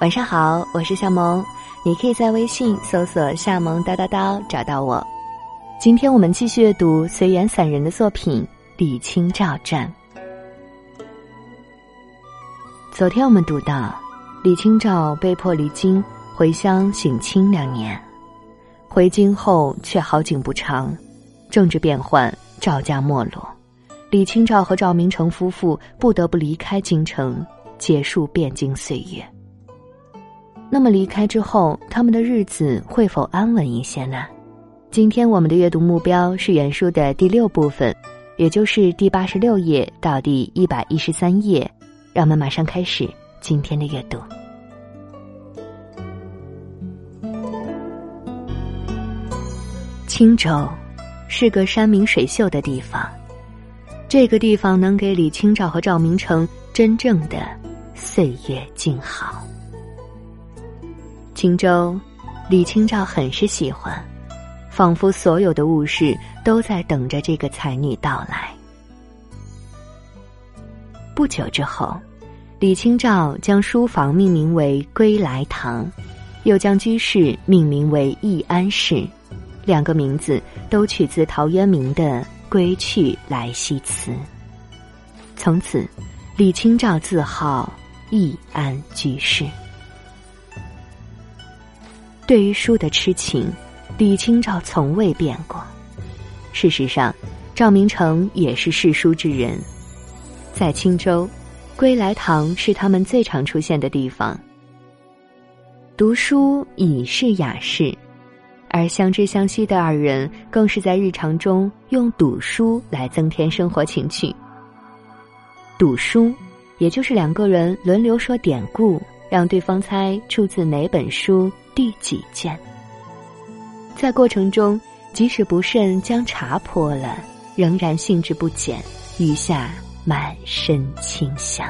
晚上好，我是夏萌，你可以在微信搜索“夏萌叨叨叨”找到我。今天我们继续阅读随缘散人的作品《李清照传》。昨天我们读到，李清照被迫离京回乡省亲两年，回京后却好景不长，政治变幻，赵家没落，李清照和赵明诚夫妇不得不离开京城，结束汴京岁月。那么离开之后，他们的日子会否安稳一些呢？今天我们的阅读目标是原书的第六部分，也就是第八十六页到第一百一十三页。让我们马上开始今天的阅读。青州是个山明水秀的地方，这个地方能给李清照和赵明诚真正的岁月静好。青州，李清照很是喜欢，仿佛所有的物事都在等着这个才女到来。不久之后，李清照将书房命名为归来堂，又将居室命名为易安室，两个名字都取自陶渊明的《归去来兮辞》。从此，李清照自号易安居士。对于书的痴情，李清照从未变过。事实上，赵明诚也是嗜书之人，在青州，归来堂是他们最常出现的地方。读书已是雅事，而相知相惜的二人更是在日常中用赌书来增添生活情趣。赌书，也就是两个人轮流说典故，让对方猜出自哪本书。第几件？在过程中，即使不慎将茶泼了，仍然兴致不减，余下满身清香。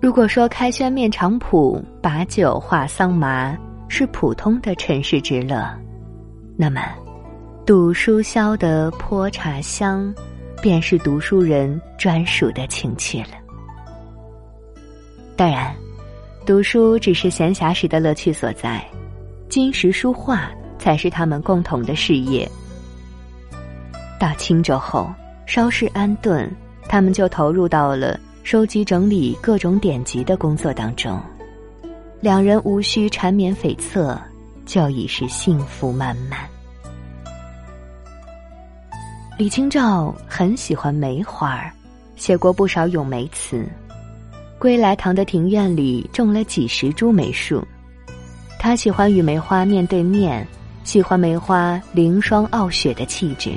如果说开轩面场圃，把酒话桑麻是普通的尘世之乐，那么赌书消得泼茶香，便是读书人专属的情趣了。当然。读书只是闲暇时的乐趣所在，金石书画才是他们共同的事业。到青州后，稍事安顿，他们就投入到了收集整理各种典籍的工作当中。两人无需缠绵悱恻，就已是幸福满满。李清照很喜欢梅花儿，写过不少咏梅词。归来堂的庭院里种了几十株梅树，他喜欢与梅花面对面，喜欢梅花凌霜傲雪的气质。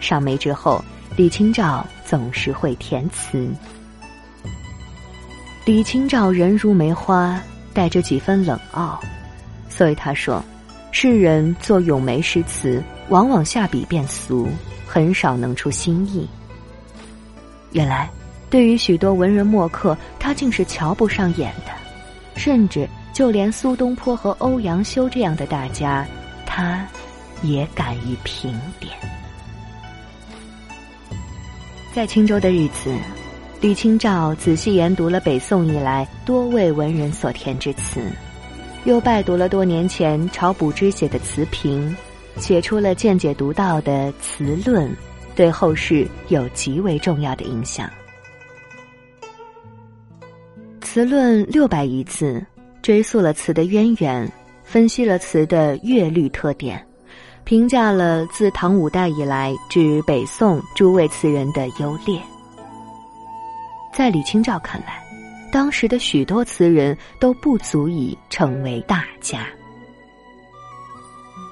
赏梅之后，李清照总是会填词。李清照人如梅花，带着几分冷傲，所以他说：“世人作咏梅诗词，往往下笔便俗，很少能出新意。”原来。对于许多文人墨客，他竟是瞧不上眼的，甚至就连苏东坡和欧阳修这样的大家，他也敢于评点。在青州的日子，李清照仔细研读了北宋以来多位文人所填之词，又拜读了多年前晁补之写的词评，写出了见解独到的词论，对后世有极为重要的影响。词论六百余字，追溯了词的渊源，分析了词的乐律特点，评价了自唐五代以来至北宋诸位词人的优劣。在李清照看来，当时的许多词人都不足以成为大家。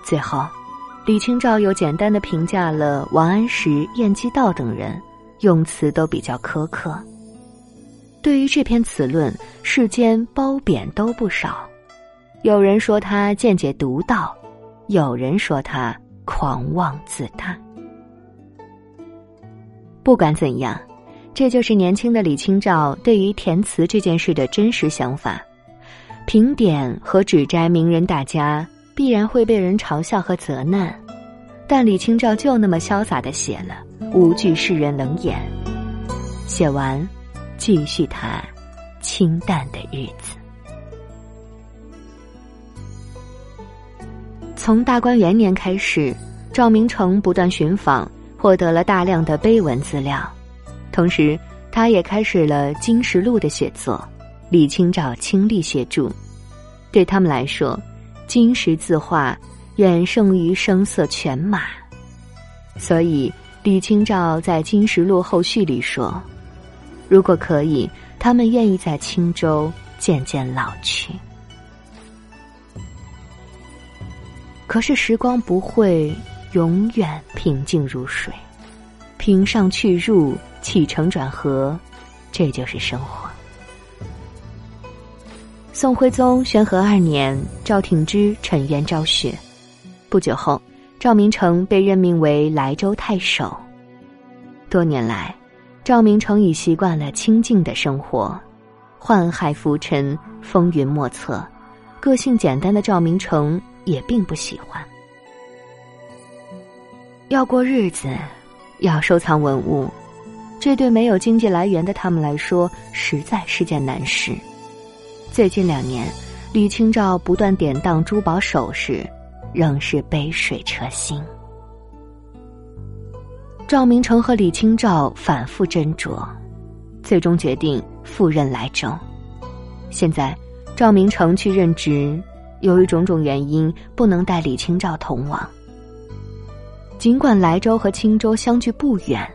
最后，李清照又简单的评价了王安石、晏几道等人，用词都比较苛刻。对于这篇词论，世间褒贬都不少。有人说他见解独到，有人说他狂妄自大。不管怎样，这就是年轻的李清照对于填词这件事的真实想法。评点和指摘名人大家，必然会被人嘲笑和责难，但李清照就那么潇洒的写了，无惧世人冷眼。写完。继续谈清淡的日子。从大观元年开始，赵明诚不断寻访，获得了大量的碑文资料，同时他也开始了《金石录》的写作，李清照倾力协助。对他们来说，金石字画远胜于声色犬马，所以李清照在《金石录后序》里说：“如果可以，他们愿意在青州渐渐老去。”可是时光不会永远平静如水，平上去入，起承转合，这就是生活。宋徽宗宣和二年，赵挺之沉冤昭雪。不久后，赵明诚被任命为莱州太守。多年来，赵明诚已习惯了清静的生活，宦海浮沉，风云莫测。个性简单的赵明诚也并不喜欢。要过日子，要收藏文物，这对没有经济来源的他们来说，实在是件难事。最近两年，李清照不断典当珠宝首饰，仍是杯水车薪。赵明诚和李清照反复斟酌，最终决定赴任莱州。现在，赵明诚去任职，由于种种原因，不能带李清照同往。尽管莱州和青州相距不远，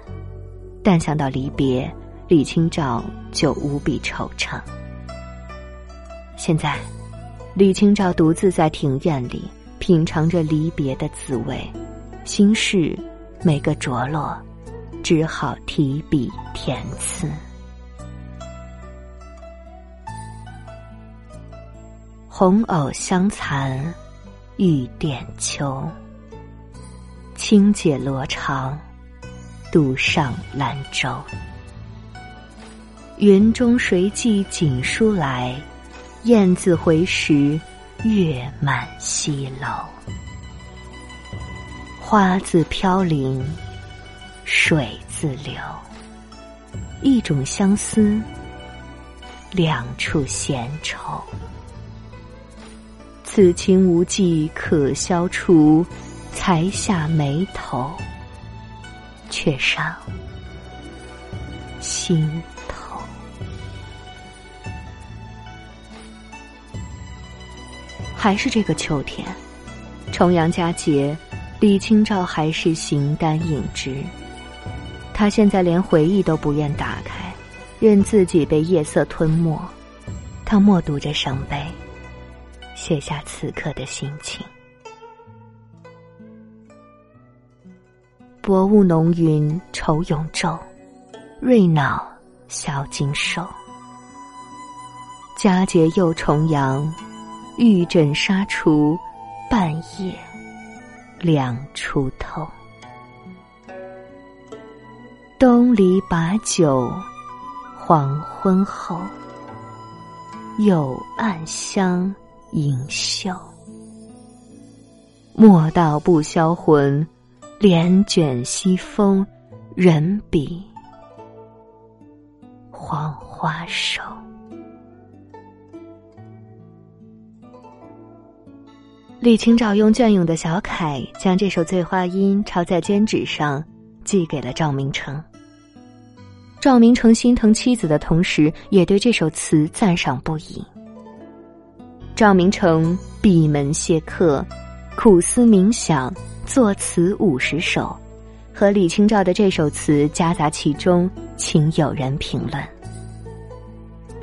但想到离别，李清照就无比惆怅。现在，李清照独自在庭院里品尝着离别的滋味，心事每个着落，只好提笔填词。红藕香残玉簟秋，轻解罗裳，独上兰舟。云中谁寄锦书来？雁字回时，月满西楼。花自飘零，水自流。一种相思，两处闲愁。此情无计可消除，才下眉头，却上心头。还是这个秋天，重阳佳节，李清照还是形单影只。他现在连回忆都不愿打开，任自己被夜色吞没。他默读着伤悲，写下此刻的心情：薄雾浓云愁永昼，瑞脑消金兽。佳节又重阳。玉枕纱厨，半夜凉初透。东篱把酒黄昏后，有暗香盈袖。莫道不销魂，帘卷西风，人比黄花瘦。李清照用隽永的小楷将这首醉花阴抄在绢纸上，寄给了赵明诚。赵明诚心疼妻子的同时，也对这首词赞赏不已。赵明诚闭门谢客，苦思冥想，作词五十首，和李清照的这首词夹杂其中，请友人评论。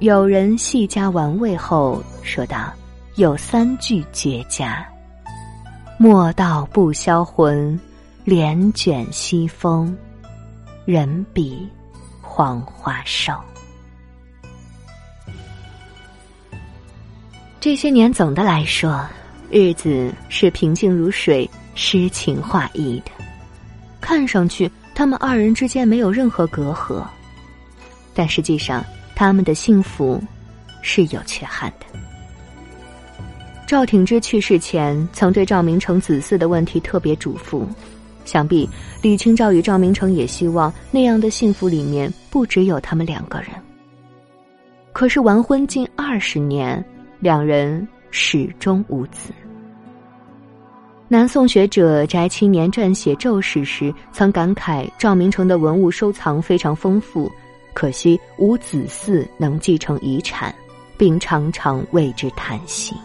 有人细加玩味后说道。有三句绝佳：莫道不销魂，帘卷西风，人比黄花瘦。这些年总的来说，日子是平静如水、诗情画意的，看上去他们二人之间没有任何隔阂，但实际上他们的幸福是有缺憾的。赵挺之去世前，曾对赵明诚子嗣的问题特别嘱咐。想必李清照与赵明诚也希望那样的幸福里面不只有他们两个人。可是完婚近二十年，两人始终无子。南宋学者翟青年撰写《咒史》时，曾感慨赵明诚的文物收藏非常丰富，可惜无子嗣能继承遗产，并常常为之叹息。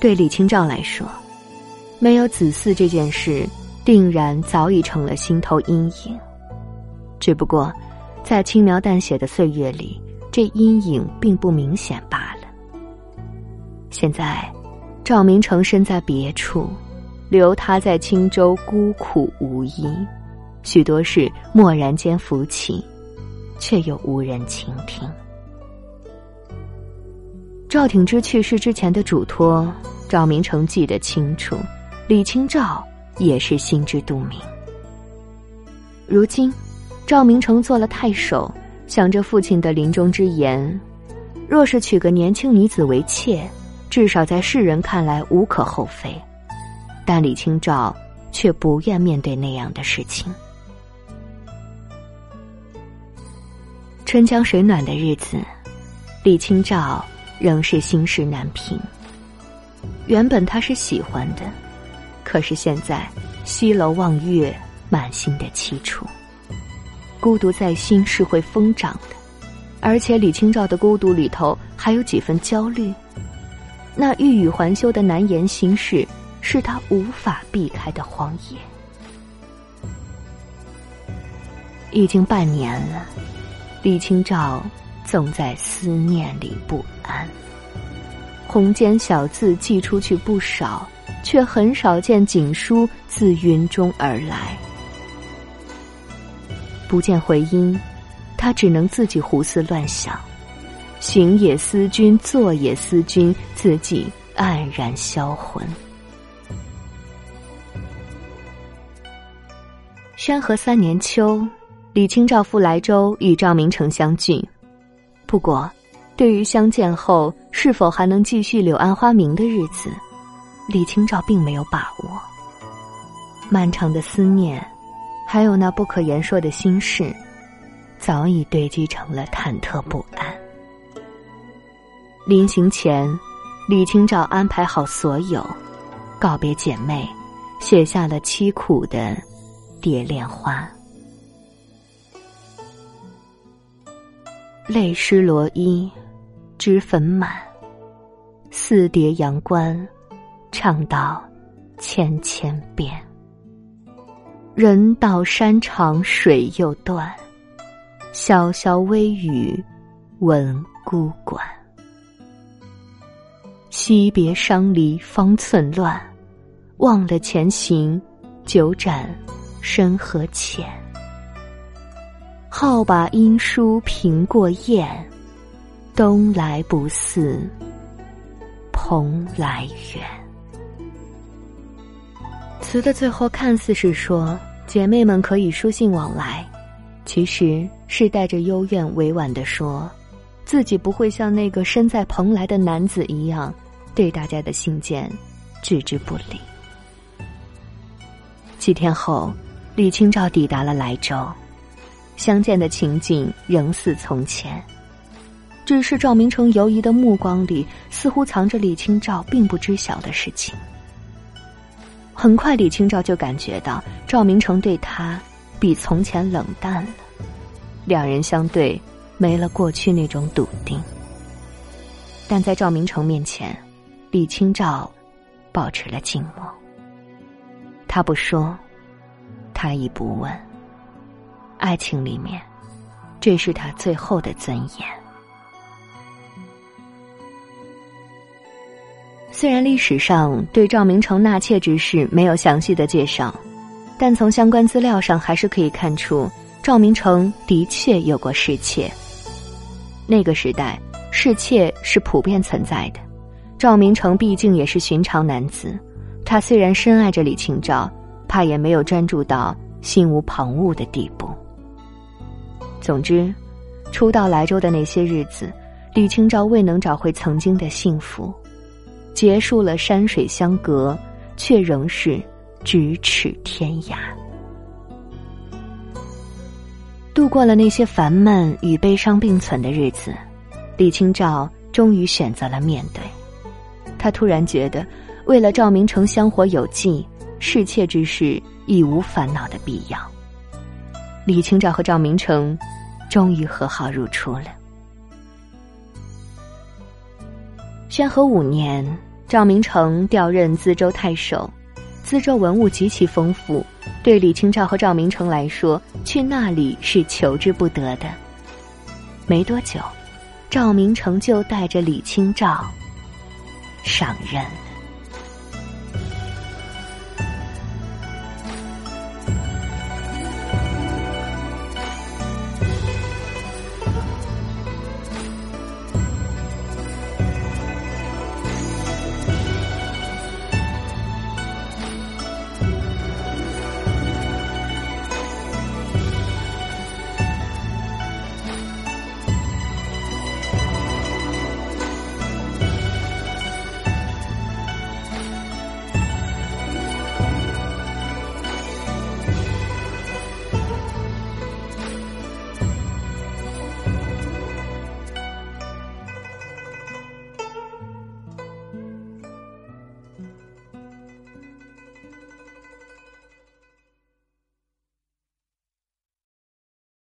对李清照来说，没有子嗣这件事，定然早已成了心头阴影。只不过，在轻描淡写的岁月里，这阴影并不明显罢了。现在。赵明诚身在别处，留他在青州孤苦无依，许多事蓦然间浮起，却又无人倾听。赵挺之去世之前的嘱托，赵明诚记得清楚，李清照也是心知肚明。如今，赵明诚做了太守，想着父亲的临终之言，若是娶个年轻女子为妾。至少在世人看来无可厚非，但李清照却不愿面对那样的事情。春江水暖的日子，李清照仍是心事难平。原本他是喜欢的，可是现在西楼望月，满心的凄楚，孤独在心是会疯长的，而且李清照的孤独里头还有几分焦虑。那欲语还休的难言心事，是他无法避开的荒野。已经半年了，李清照总在思念里不安。红笺小字寄出去不少，却很少见锦书自云中而来。不见回音，他只能自己胡思乱想。行也思君，坐也思君，自己黯然销魂。宣和三年秋，李清照赴莱州与赵明诚相聚。不过，对于相见后是否还能继续柳暗花明的日子，李清照并没有把握。漫长的思念，还有那不可言说的心事，早已堆积成了忐忑不安。临行前，李清照安排好所有，告别姐妹，写下了凄苦的《蝶恋花》。泪湿罗衣，脂粉满，四叠阳关，唱到千千遍。人到山长水又断，潇潇微雨闻孤馆。惜别伤离方寸乱，忘了前行，酒盏深和浅。好把音书凭过雁，东来不似蓬莱远。词的最后看似是说姐妹们可以书信往来，其实是带着幽怨委婉的说，自己不会像那个身在蓬莱的男子一样。对大家的信件置之不理。几天后，李清照抵达了莱州，相见的情景仍似从前，只是赵明诚犹疑的目光里似乎藏着李清照并不知晓的事情。很快，李清照就感觉到赵明诚对他比从前冷淡了，两人相对没了过去那种笃定，但在赵明诚面前。李清照保持了静默。他不说，他亦不问。爱情里面，这是他最后的尊严。虽然历史上对赵明诚纳妾之事没有详细的介绍，但从相关资料上还是可以看出，赵明诚的确有过侍妾。那个时代，侍妾是普遍存在的。赵明诚毕竟也是寻常男子，他虽然深爱着李清照，怕也没有专注到心无旁骛的地步。总之，初到莱州的那些日子，李清照未能找回曾经的幸福，结束了山水相隔，却仍是咫尺天涯。度过了那些烦闷与悲伤并存的日子，李清照终于选择了面对。他突然觉得，为了赵明诚香火有继，侍妾之事已无烦恼的必要。李清照和赵明诚终于和好如初了。宣和五年，赵明诚调任淄州太守，淄州文物极其丰富，对李清照和赵明诚来说，去那里是求之不得的。没多久，赵明诚就带着李清照上任。